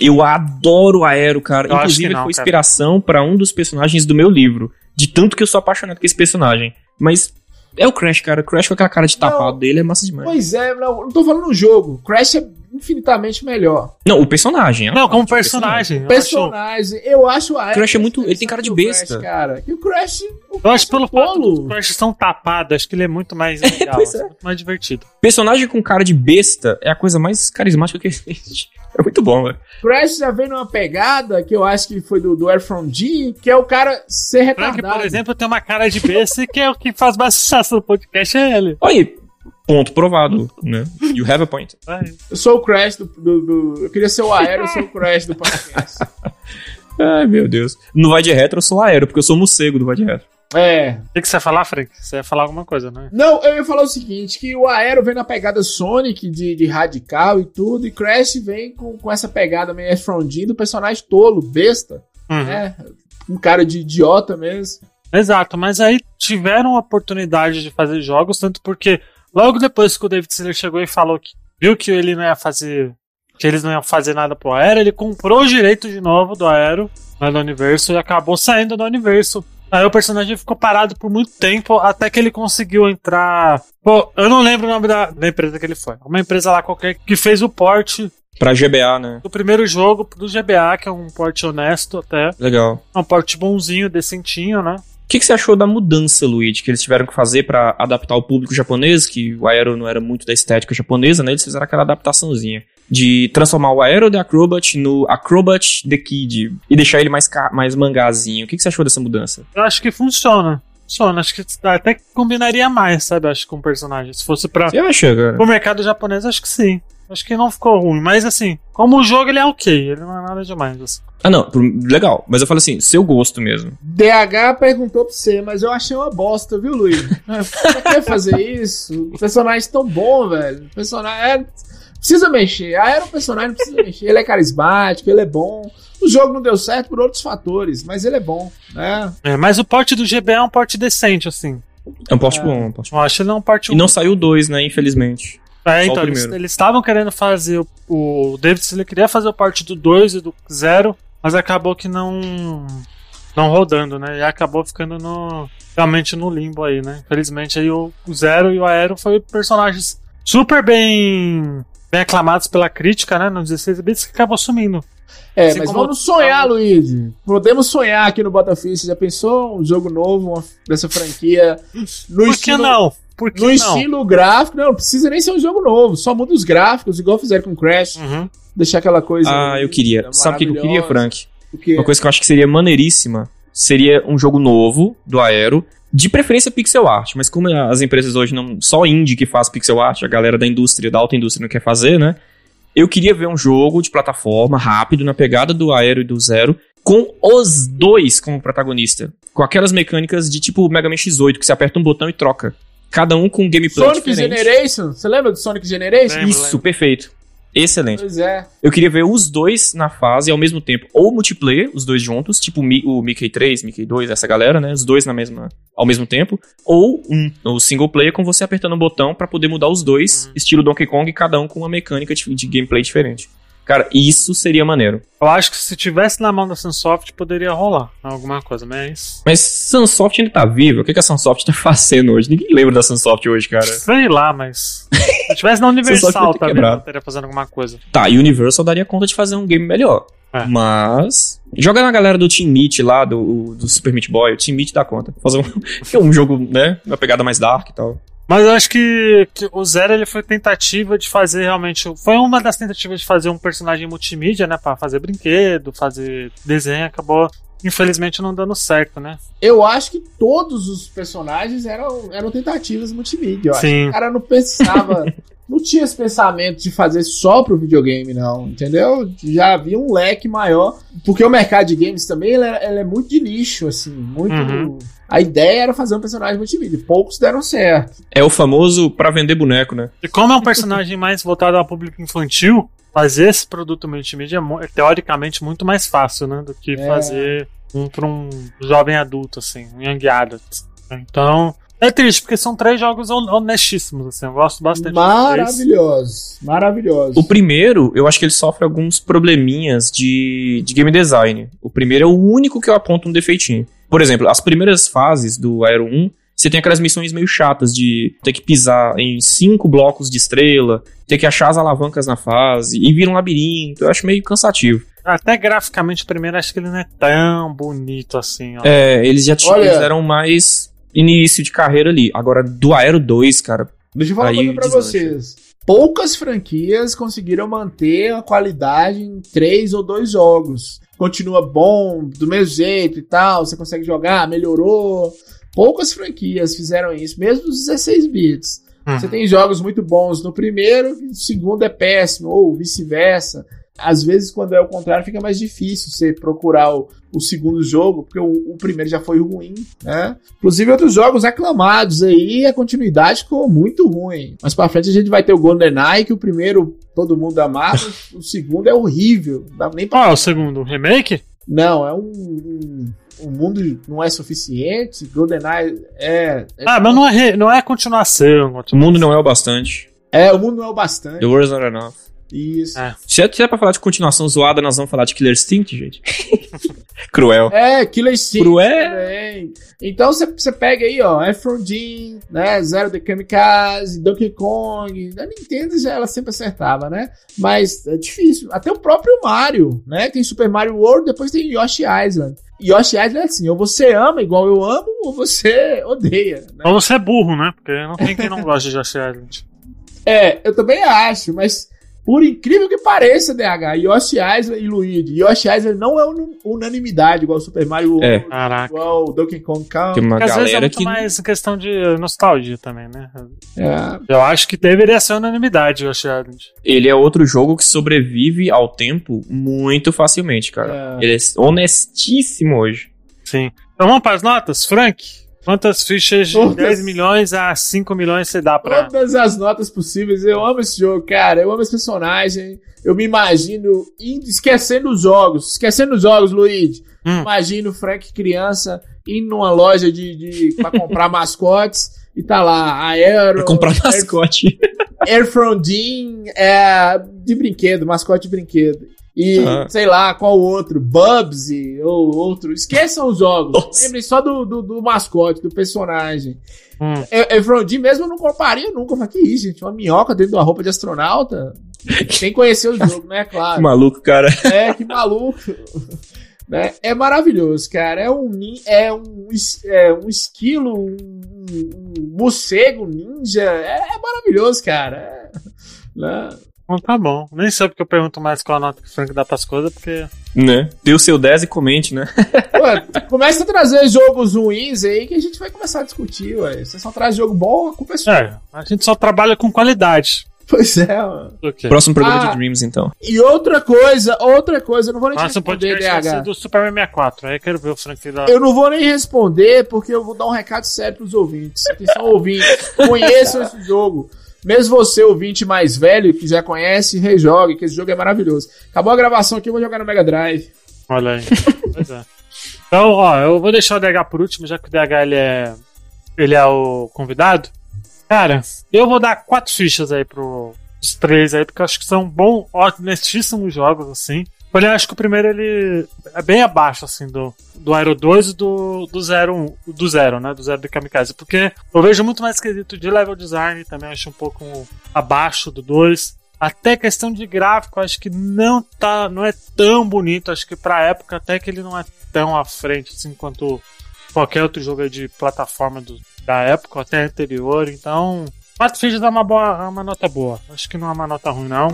eu adoro o Aero, cara. Eu acho Inclusive, que não, ele foi cara. inspiração pra um dos personagens do meu livro. De tanto que eu sou apaixonado por esse personagem. Mas é o Crash, cara. O Crash com aquela cara de tapado Não. dele é massa demais. Pois é, não, não tô falando no jogo. Crash é infinitamente melhor. Não, o personagem. Não, como personagem. Eu acho, Personagem, eu acho o. Crash é muito- ele tem cara de o besta. Crash, cara. E o Crash. O eu acho pelo fato Polo. do Crash tão tapado, acho que ele é muito mais legal, é. muito mais divertido. Personagem com cara de besta é a coisa mais carismática que existe. É muito bom, velho. Crash já vem numa pegada que eu acho que foi do, do Air From G, que é o cara ser Frank, retardado. por exemplo, tem uma cara de besta e que é o que faz mais sucesso no podcast, é ele. Olha aí, ponto provado, né? You have a point. É. Eu sou o Crash do, do- do- Eu queria ser o Aero, eu sou o Crash do podcast. Ai, meu Deus. No Vai de Retro eu sou aéreo, porque eu sou morcego do Vai de Retro. É. O que, que você ia falar, Frank? Você ia falar alguma coisa, né? Não, eu ia falar o seguinte: que o Aero vem na pegada Sonic de, de radical e tudo, e Crash vem com, com essa pegada meio G do personagem tolo, besta, Uhum. né? Um cara de idiota mesmo. Exato, mas aí tiveram a oportunidade de fazer jogos, tanto porque logo depois que o David Siller chegou e falou que viu que ele não ia fazer. que eles não iam fazer nada pro Aero, ele comprou o direito de novo do Aero, lá do universo, e acabou saindo do universo. Aí o personagem ficou parado por muito tempo, até que ele conseguiu entrar. Pô, eu não lembro o nome da, da empresa que ele foi. Uma empresa lá qualquer que fez o porte Pra GBA, né? do primeiro jogo do GBA, que é um porte honesto até. Legal. É um porte bonzinho, decentinho, né? O que, que você achou da mudança, Luigi, que eles tiveram que fazer pra adaptar o público japonês, que o Aero não era muito da estética japonesa, né? Eles fizeram aquela adaptaçãozinha de transformar o Aero The Acrobat no Acrobat The Kid e deixar ele mais, mais mangazinho. O que, que você achou dessa mudança? Eu acho que funciona. Funciona, acho que até que combinaria mais, sabe? Acho com o personagem. Se fosse pra Você acha, cara? o mercado japonês, acho que sim. Acho que não ficou ruim, mas assim, como o jogo ele é ok, ele não é nada demais. Assim. Ah, não, legal. Mas eu falo assim, seu gosto mesmo. DH perguntou pra você, mas eu achei uma bosta, viu, Luiz? pra que fazer isso? O personagem tão bom, velho. O personagem. É... Precisa mexer. Ah, era um personagem, não precisa mexer. Ele é carismático, ele é bom. O jogo não deu certo por outros fatores, mas ele é bom, né? É, mas o porte do GBA é um porte decente, assim. É um porte bom, um porte bom. Eu acho que ele não é um porte E não saiu dois, né, infelizmente. É, Só o então, eles estavam querendo fazer o, o David ele queria fazer o porte do 2 e do 0, mas acabou que não não rodando, né? E acabou ficando no realmente no limbo aí, né? Infelizmente aí o 0 e o Aero foi personagens super bem bem aclamados pela crítica, né? No 16 bits que acabou sumindo. É, Assim mas como- vamos sonhar, Luigi. Podemos sonhar aqui no Battlefield. Você já pensou um jogo novo uma- dessa franquia? No Por que não? Por que No não? estilo gráfico, não, não precisa nem ser um jogo novo, só muda os gráficos, igual fizeram com Crash, Uhum. deixar aquela coisa. Ah, eu queria. Sabe o que eu queria. Frank? Uma coisa que eu acho que seria maneiríssima seria um jogo novo do Aero, de preferência pixel art, mas como as empresas hoje não só indie que faz pixel art, a galera da indústria, da alta indústria não quer fazer, né? Eu queria ver um jogo de plataforma rápido na pegada do Aero e do Zero, com os dois como protagonista, com aquelas mecânicas de tipo Mega Man X8 que você aperta um botão e troca. Cada um com um gameplay Sonic diferente. Generation, você lembra do Sonic Generation? Lembro, Isso, lembro. perfeito. Excelente. Pois é. Eu queria ver os dois na fase ao mesmo tempo, ou multiplayer, os dois juntos, tipo o Mi- o Mickey 3, Mickey 2, essa galera, né? Os dois na mesma, ao mesmo tempo, ou um, o single player com você apertando o botão pra poder mudar os dois, estilo Donkey Kong, cada um com uma mecânica de, de gameplay diferente. Cara, isso seria maneiro. Eu acho que se tivesse na mão da Sunsoft poderia rolar alguma coisa, mas. Mas Sunsoft ainda tá viva? O que, que a Sunsoft tá fazendo hoje? Ninguém lembra da Sunsoft hoje, cara. Sei lá, mas. Se tivesse na Universal também, quebrado. estaria fazendo alguma coisa. Tá, e Universal daria conta de fazer um game melhor. É. Mas. Joga na galera do Team Meat lá, do, do Super Meat Boy. O Team Meat dá conta. Fazer um, é um jogo, né? Uma pegada mais dark e tal. Mas eu acho que, que o Zero ele foi tentativa de fazer realmente. Foi uma das tentativas de fazer um personagem multimídia, né? Pra fazer brinquedo, fazer desenho, acabou. Infelizmente não dando certo, né? Eu acho que todos os personagens eram, eram tentativas multimídia. Sim. que o cara não pensava. não tinha esse pensamento de fazer só pro videogame, não. Entendeu? Já havia um leque maior. Porque o mercado de games também ele é, ele é muito de nicho, assim. Muito. Uhum. A ideia era fazer um personagem multimídia. Poucos deram certo. É o famoso pra vender boneco, né? E como é um personagem mais voltado ao público infantil, fazer esse produto multimídia é, é teoricamente muito mais fácil, né? Do que É. fazer um pra um jovem adulto, assim, um young adult. Então. É triste, porque são três jogos hon- honestíssimos, assim. Eu gosto bastante. Maravilhosos. Maravilhosos. O primeiro, eu acho que ele sofre alguns probleminhas de, de game design. O primeiro é o único que eu aponto um defeitinho. Por exemplo, as primeiras fases do Aero 1, você tem aquelas missões meio chatas de ter que pisar em cinco blocos de estrela, ter que achar as alavancas na fase e vir um labirinto. Eu acho meio cansativo. Até graficamente, o primeiro, acho que ele não é tão bonito assim, ó. É, eles já tinham, Olha- eles eram mais início de carreira ali. Agora, do Aero 2, cara, Deixa eu falar Aí uma coisa pra deslancha. vocês. Poucas franquias conseguiram manter a qualidade em três ou dois jogos. Continua bom, do mesmo jeito e tal, você consegue jogar, melhorou. Poucas franquias fizeram isso, mesmo os 16 bits. Uhum. Você tem jogos muito bons no primeiro, e no segundo é péssimo, ou vice-versa. Às vezes, quando é o contrário, fica mais difícil você procurar o, o segundo jogo, porque o, o primeiro já foi ruim, né? Inclusive, outros jogos aclamados aí, a continuidade ficou muito ruim. Mas pra frente a gente vai ter o GoldenEye, que o primeiro todo mundo amava, o segundo é horrível. Não dá nem pra... É o segundo? O remake? Não, é um... um... O mundo não é suficiente, GoldenEye é. é Ah, mas não é, re- não é continuação. o mundo não é o bastante. É, o mundo não é o bastante. The world's not enough. Isso. É. Se é, se é pra falar de continuação zoada, nós vamos falar de Killer Instinct, gente. Cruel. É, Killer Instinct Cruel. também. Então você você pega aí, ó, Efron Jean, né, Zero The Kamikaze, Donkey Kong. A Nintendo já ela sempre acertava, né? Mas é difícil. Até o próprio Mario, né? Tem Super Mario World, depois tem Yoshi Island. Yoshi Island é assim, ou você ama igual eu amo, ou você odeia, né? Ou você é burro, né? Porque não tem quem não gosta de Josh Island. É, eu também acho, mas por incrível que pareça, DH, Yoshi Island e Luigi, Yoshi Island não é unu- unanimidade igual Super Mario World, É. Caraca. igual Donkey Kong Country. Porque às vezes é muito que. mais questão de nostalgia também, né? É. Eu acho que deveria ser unanimidade Josh Island. Ele é outro jogo que sobrevive ao tempo muito facilmente, cara. É. Ele é honestíssimo hoje. Sim. Então vamos para as notas? Frank, quantas fichas de Todas. 10 milhões a 5 milhões você dá pra. Todas as notas possíveis. Eu amo esse jogo, cara. Eu amo esse personagem. Eu me imagino indo, esquecendo os jogos. Esquecendo os jogos, Luigi. Hum. Imagino o Frank criança indo numa loja de, de pra comprar mascotes e tá lá a Aero, Pra comprar Air, mascote. Air Frondin, é, de brinquedo, mascote de brinquedo. E Ah. sei lá, qual outro, Bubsy ou outro. Esqueçam os jogos. Nossa. Lembrem só do, do, do mascote, do personagem. Hum. É, Efrondin mesmo eu não compraria nunca. Eu falei, que isso, gente? Uma minhoca dentro de uma roupa de astronauta? Quem conheceu o jogo, né? Claro. Maluco, cara. É, que maluco. né? É maravilhoso, cara. É um, é um, é um esquilo, um, um morcego ninja. É, é maravilhoso, cara. É, né? Então tá bom. Nem sei porque eu pergunto mais qual a nota que o Frank dá pras coisas, porque. Né? Dê o seu 10 e comente, né? Pô, começa a trazer jogos ruins aí que a gente vai começar a discutir, ué. Você só traz jogo bom, a culpa é sua. É, a gente só trabalha com qualidade. Pois é, mano. Quê? Próximo programa Ah. de Dreams, então. E outra coisa, outra coisa, eu não vou nem te Nossa, responder, DH. do Super 64. Aí eu quero ver o Frank dar. Eu não vou nem responder, porque eu vou dar um recado sério pros ouvintes. Atenção, ouvintes. Conheçam esse jogo. Mesmo você, ouvinte mais velho, que já conhece, rejogue, que esse jogo é maravilhoso. Acabou a gravação aqui, eu vou jogar no Mega Drive. Olha aí. pois é. Então, ó, eu vou deixar o DH por último, já que o DH ele é, ele é o convidado. Cara, eu vou dar quatro fichas aí pro, os três aí, porque eu acho que são bons, honestíssimos jogos, assim. Eu acho que o primeiro ele é bem abaixo, assim, do, do Aero 2 e do, do Zero, do Zero, né? Do Zero de Kamikaze. Porque eu vejo muito mais quesito de level design, também acho um pouco abaixo do 2. Até questão de gráfico, acho que não tá, não é tão bonito. Acho que pra época até que ele não é tão à frente assim quanto qualquer outro jogo de plataforma do, da época, até anterior. Então, Fichas dá uma, boa, uma nota boa. Acho que não é uma nota ruim, não.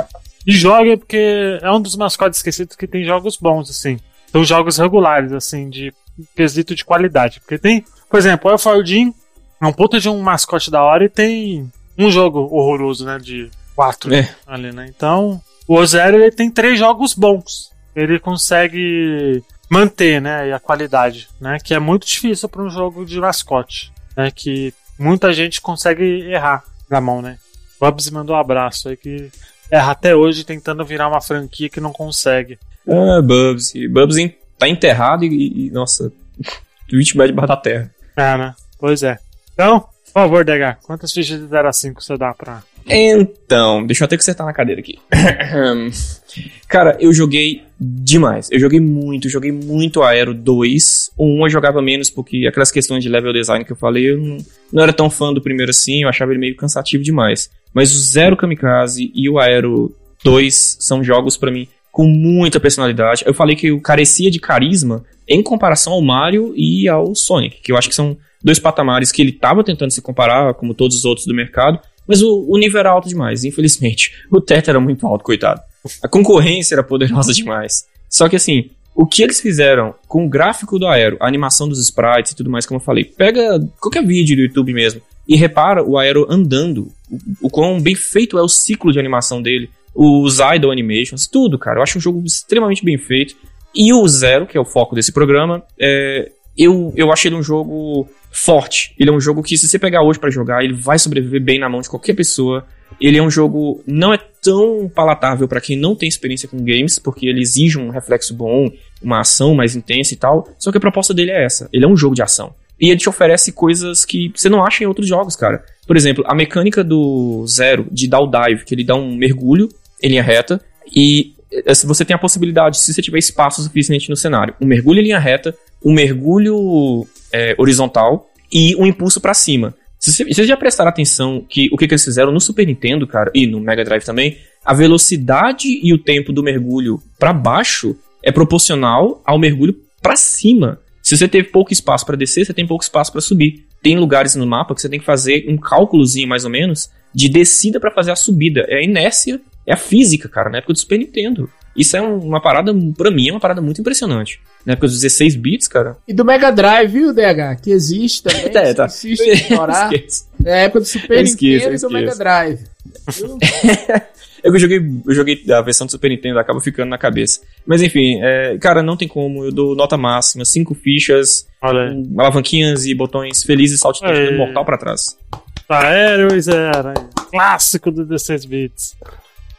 E joga porque é um dos mascotes esquecidos que tem jogos bons, assim. São jogos regulares, assim, de quesito de qualidade. Porque tem, por exemplo, o Elfaldin é um puta de um mascote da hora e tem um jogo horroroso, né? De quatro É. ali, né? Então, o Zero ele tem três jogos bons. Ele consegue manter, né, e a qualidade, né? Que é muito difícil para um jogo de mascote, né? Que muita gente consegue errar na mão, né? Bubs mandou um abraço aí que erra até hoje tentando virar uma franquia que não consegue. Ah, Bubs. E Bubs en- tá enterrado e, e, nossa, Twitch vai debaixo da terra. É, né? Pois é. Então, por favor, DH, quantas fichas de 0 a 5 você dá pra. Então, deixa eu até consertar na cadeira aqui. Cara, eu joguei demais. Eu joguei muito, joguei muito Aero 2. O 1 eu jogava menos porque aquelas questões de level design que eu falei, eu não, não era tão fã do primeiro assim, eu achava ele meio cansativo demais. Mas o Zero Kamikaze e o Aero 2 são jogos pra mim com muita personalidade. Eu falei que eu carecia de carisma em comparação ao Mario e ao Sonic, que eu acho que são dois patamares que ele tava tentando se comparar, como todos os outros do mercado, mas o, o nível era alto demais, infelizmente. O teto era muito alto, coitado. A concorrência era poderosa demais. Só que assim, o que eles fizeram com o gráfico do Aero, a animação dos sprites e tudo mais, como eu falei, pega qualquer vídeo do YouTube mesmo e repara o Aero andando, o, o quão bem feito é o ciclo de animação dele, os idle animations, tudo, cara. Eu acho um jogo extremamente bem feito. E o Zero, que é o foco desse programa, é, eu, eu achei ele um jogo forte. Ele é um jogo que, se você pegar hoje pra jogar, ele vai sobreviver bem na mão de qualquer pessoa. Ele é um jogo não é tão palatável pra quem não tem experiência com games, porque ele exige um reflexo bom, uma ação mais intensa e tal. Só que a proposta dele é essa: ele é um jogo de ação. E ele te oferece coisas que você não acha em outros jogos, cara. Por exemplo, a mecânica do Zero de dar o dive, que ele dá um mergulho em linha reta, e você tem a possibilidade, se você tiver espaço suficiente no cenário, um mergulho em linha reta, um mergulho é, horizontal e um impulso pra cima. Vocês já prestaram atenção que o que, que eles fizeram no Super Nintendo, cara, e no Mega Drive também, a velocidade e o tempo do mergulho pra baixo é proporcional ao mergulho pra cima. Se você teve pouco espaço pra descer, você tem pouco espaço pra subir. Tem lugares no mapa que você tem que fazer um cálculozinho mais ou menos de descida pra fazer a subida. É a inércia, é a física, cara, na época do Super Nintendo. Isso é um- uma parada, pra mim, é uma parada muito impressionante. Na época dos 16 bits, cara. E do Mega Drive, viu, DH? Que existe também. É, tá. Insiste em ignorar. Esqueço. É a época do Super Eu esqueço, Nintendo e do Mega. Drive. Eu joguei, eu joguei a versão do Super Nintendo, acaba ficando na cabeça. Mas enfim, é, cara, não tem como. Eu dou nota máxima, cinco fichas, com alavanquinhas e botões felizes, saltitando mortal pra trás. Aéreo e Zero. aí. Clássico do 16 bits.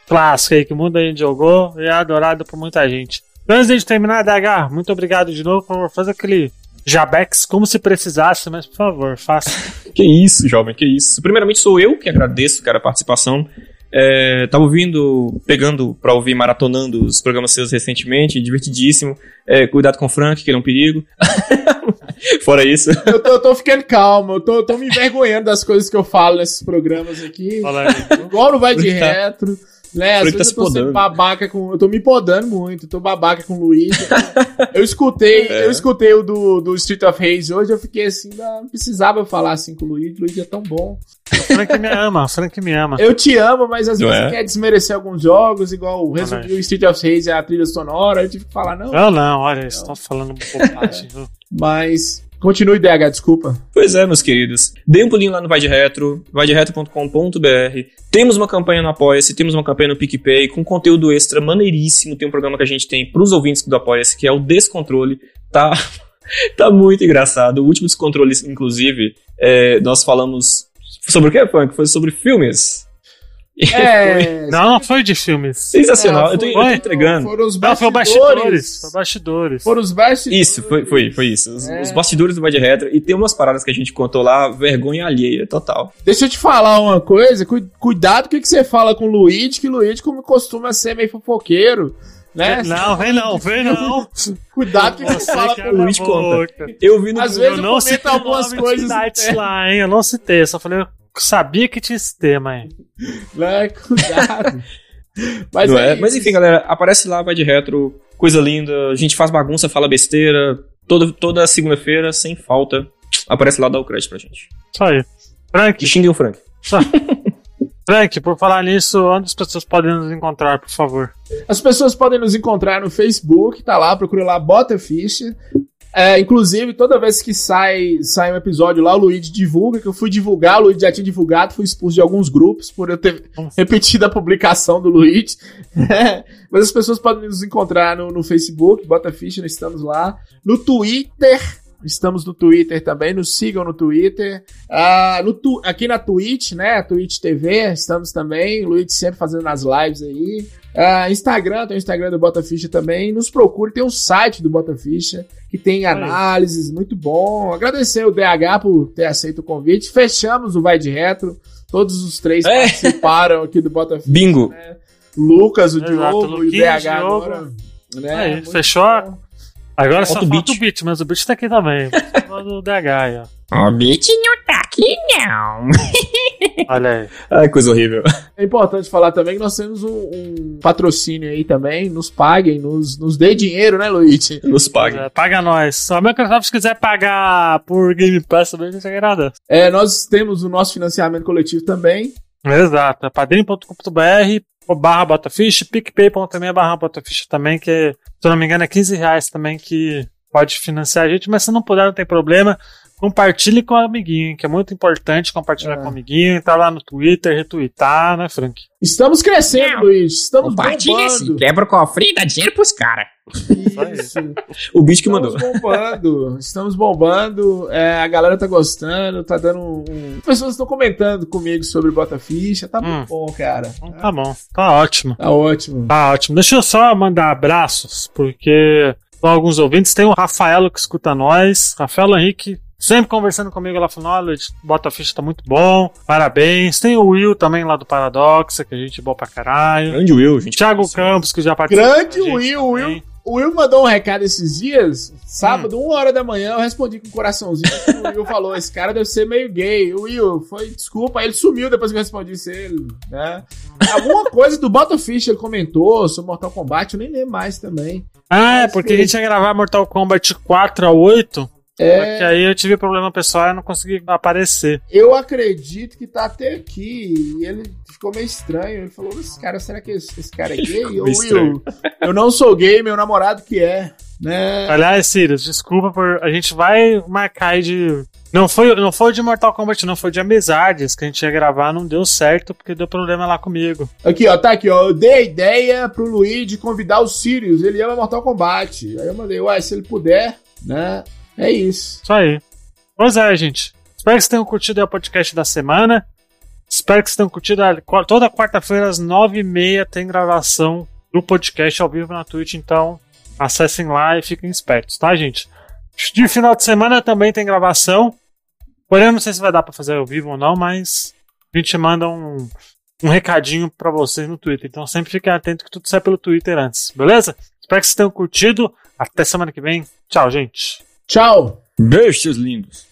Clássico aí que muita gente jogou e é adorado por muita gente. Antes de terminar, DH, muito obrigado de novo por fazer aquele Jabex como se precisasse, mas por favor, faça. Que isso, jovem, que isso. Primeiramente sou eu que agradeço, cara, a participação. É, tava ouvindo, pegando pra ouvir, maratonando os programas seus recentemente, divertidíssimo. É, cuidado com o Frank, que ele é um perigo. Fora isso. Eu tô, eu tô ficando calmo, eu tô, eu tô me envergonhando das coisas que eu falo nesses programas aqui. Fala aí. Igual não vai de retro. Né? Às vezes tá eu tô podando. babaca com. Eu tô me podando muito, tô babaca com o Luiz. Eu escutei, É. eu escutei o do, do Street of Rage hoje, eu fiquei assim, não precisava falar assim com o Luiz, o Luiz é tão bom. Frank me ama, Frank me ama. Eu te amo, mas às Não vezes é? você quer desmerecer alguns jogos, igual o Não Resident é. Street of Rage, a trilha sonora, eu tive que falar, não, Não, não, olha, você tá falando bobagem. viu? mas. Continue, DH, desculpa. Pois é, meus queridos. Dê um pulinho lá no Vai de Retro, vaideretro.com.br. Temos uma campanha no Apoia-se, temos uma campanha no PicPay, com conteúdo extra maneiríssimo. Tem um programa que a gente tem pros ouvintes do Apoia-se, que é o Descontrole. Tá, tá muito engraçado. O último Descontrole, inclusive, é, nós falamos sobre o que, Funk? Foi sobre filmes. É, Não, não foi de filmes. Sensacional. Não, eu, tô, foi- eu tô entregando. Foram os Não, foi bastidores. bastidores. Foi bastidores. Foram os bastidores. Isso, foi, foi, foi isso. Os, É. os bastidores do de Retro. E tem umas paradas que a gente contou lá, vergonha alheia, total. Deixa eu te falar uma coisa. cu- Cuidado com o que você fala com o Luigi, que o Luigi como costuma ser meio fofoqueiro. Né? Não, vem não, vem não. Cuidado com o que você fala com abre o Luigi conta. Eu vi no. Às vezes Eu eu não comento citei algumas coisas é. lá, hein? Eu não citei, eu só falei, sabia que tinha esse tema, hein? Né? Cuidado. Mas, não é é? Mas enfim, galera, aparece lá, vai de retro, coisa linda. A gente faz bagunça, fala besteira. Toda, toda segunda-feira, sem falta. Aparece lá, dá o crédito pra gente. Isso aí. E Frank, xinguem o Frank. Frank, por falar nisso, onde as pessoas podem nos encontrar, por favor? As pessoas podem nos encontrar no Facebook, tá lá, procura lá, bota ficha. É, inclusive, toda vez que sai, sai um episódio lá, o Luigi divulga, que eu fui divulgar, o Luigi já tinha divulgado, fui expulso de alguns grupos por eu ter repetido a publicação do Luigi. Mas as pessoas podem nos encontrar no, no Facebook, bota ficha, nós estamos lá. No Twitter, estamos no Twitter também, nos sigam no Twitter. Ah, no tu- aqui na Twitch, né, Twitch TV, estamos também, o Luigi sempre fazendo as lives aí. Ah, Instagram, tem o Instagram do Bota Ficha também. Nos procure, tem um site do Bota Ficha que tem análises, muito bom. Agradecer o DH por ter aceito o convite. Fechamos o Vai de Retro. Todos os três É. participaram aqui do Bota Ficha. Bingo. Lucas, o Exato, Diogo e o DH Diogo. agora. Né? Aí, fechou? bom. Agora só Falta o falta beat. o beat, mas o beat tá aqui também. do DH aí, ó. O beat não tá aqui, não. Olha aí. Ai, coisa horrível. É importante falar também que nós temos um, um patrocínio aí também. Nos paguem, nos, nos dê dinheiro, né, Luigi? Nos pague. É, paga nós. Só a Microsoft se quiser pagar por Game Pass também, não sei nada. É, nós temos o nosso financiamento coletivo também. Exato. É padrim.com.br barra botafish, picpay.me barra botafish também, que se eu não me engano é 15 reais também que pode financiar a gente, mas se não puder não tem problema. Compartilhe com o amiguinho, que é muito importante compartilhar É. com o amiguinho, entrar lá no Twitter, retweetar, né, Frank? Estamos crescendo, Não. Luigi. Estamos Compartilha assim, bombando. quebra o cofre e dá dinheiro pros caras. Isso. O beat que mandou. Estamos bombando. Estamos bombando. É, a galera tá gostando, tá dando um. As pessoas estão comentando comigo sobre Bota Ficha. Tá Hum. muito bom, cara. Então tá bom, tá ótimo. Tá ótimo. Tá ótimo. Deixa eu só mandar abraços, porque são alguns ouvintes. Tem o Rafaelo que escuta nós. Rafaelo Henrique, sempre conversando comigo lá falando: olha, bota ficha tá muito bom, parabéns. Tem o Will também lá do Paradoxa, que a gente é bom pra caralho. Grande Will, gente. Thiago Campos, que já participou. Grande a Will, também. Will. O Will mandou um recado esses dias, sábado, uma hora da manhã, eu respondi com um coraçãozinho. o Will falou: esse cara deve ser meio gay. O Will, foi desculpa, aí ele sumiu depois que eu respondi isso a ele, né? Alguma coisa do Botafish ele comentou sobre Mortal Kombat, eu nem lembro mais também. Ah, é, Mas porque foi. a gente ia gravar Mortal Kombat 4 a 8. É. Só que aí eu tive problema pessoal e não consegui aparecer. Eu acredito que tá até aqui. E ele ficou meio estranho. Ele falou: Esse cara, será que esse, esse cara é gay? Eu. Will, eu não sou gay, meu namorado que é. Né? Aliás, Sirius, desculpa por. A gente vai marcar aí de. Não foi, não foi de Mortal Kombat, não, foi de amizades que a gente ia gravar, não deu certo porque deu problema lá comigo. Aqui, ó, tá aqui, ó. Eu dei a ideia pro Luigi convidar o Sirius. Ele ama Mortal Kombat. Aí eu mandei, uai, se ele puder, né? É isso. Isso aí. Pois é, gente. Espero que vocês tenham curtido o podcast da semana. Espero que vocês tenham curtido. Toda quarta-feira, às nove e meia, tem gravação do podcast ao vivo na Twitch. Então, acessem lá e fiquem espertos, tá, gente? De final de semana também tem gravação. Porém, eu não sei se vai dar pra fazer ao vivo ou não, mas a gente manda um, um recadinho pra vocês no Twitter. Então, sempre fiquem atentos que tudo sai pelo Twitter antes, beleza? Espero que vocês tenham curtido. Até semana que vem. Tchau, gente. Tchau. Beijo, seus lindos.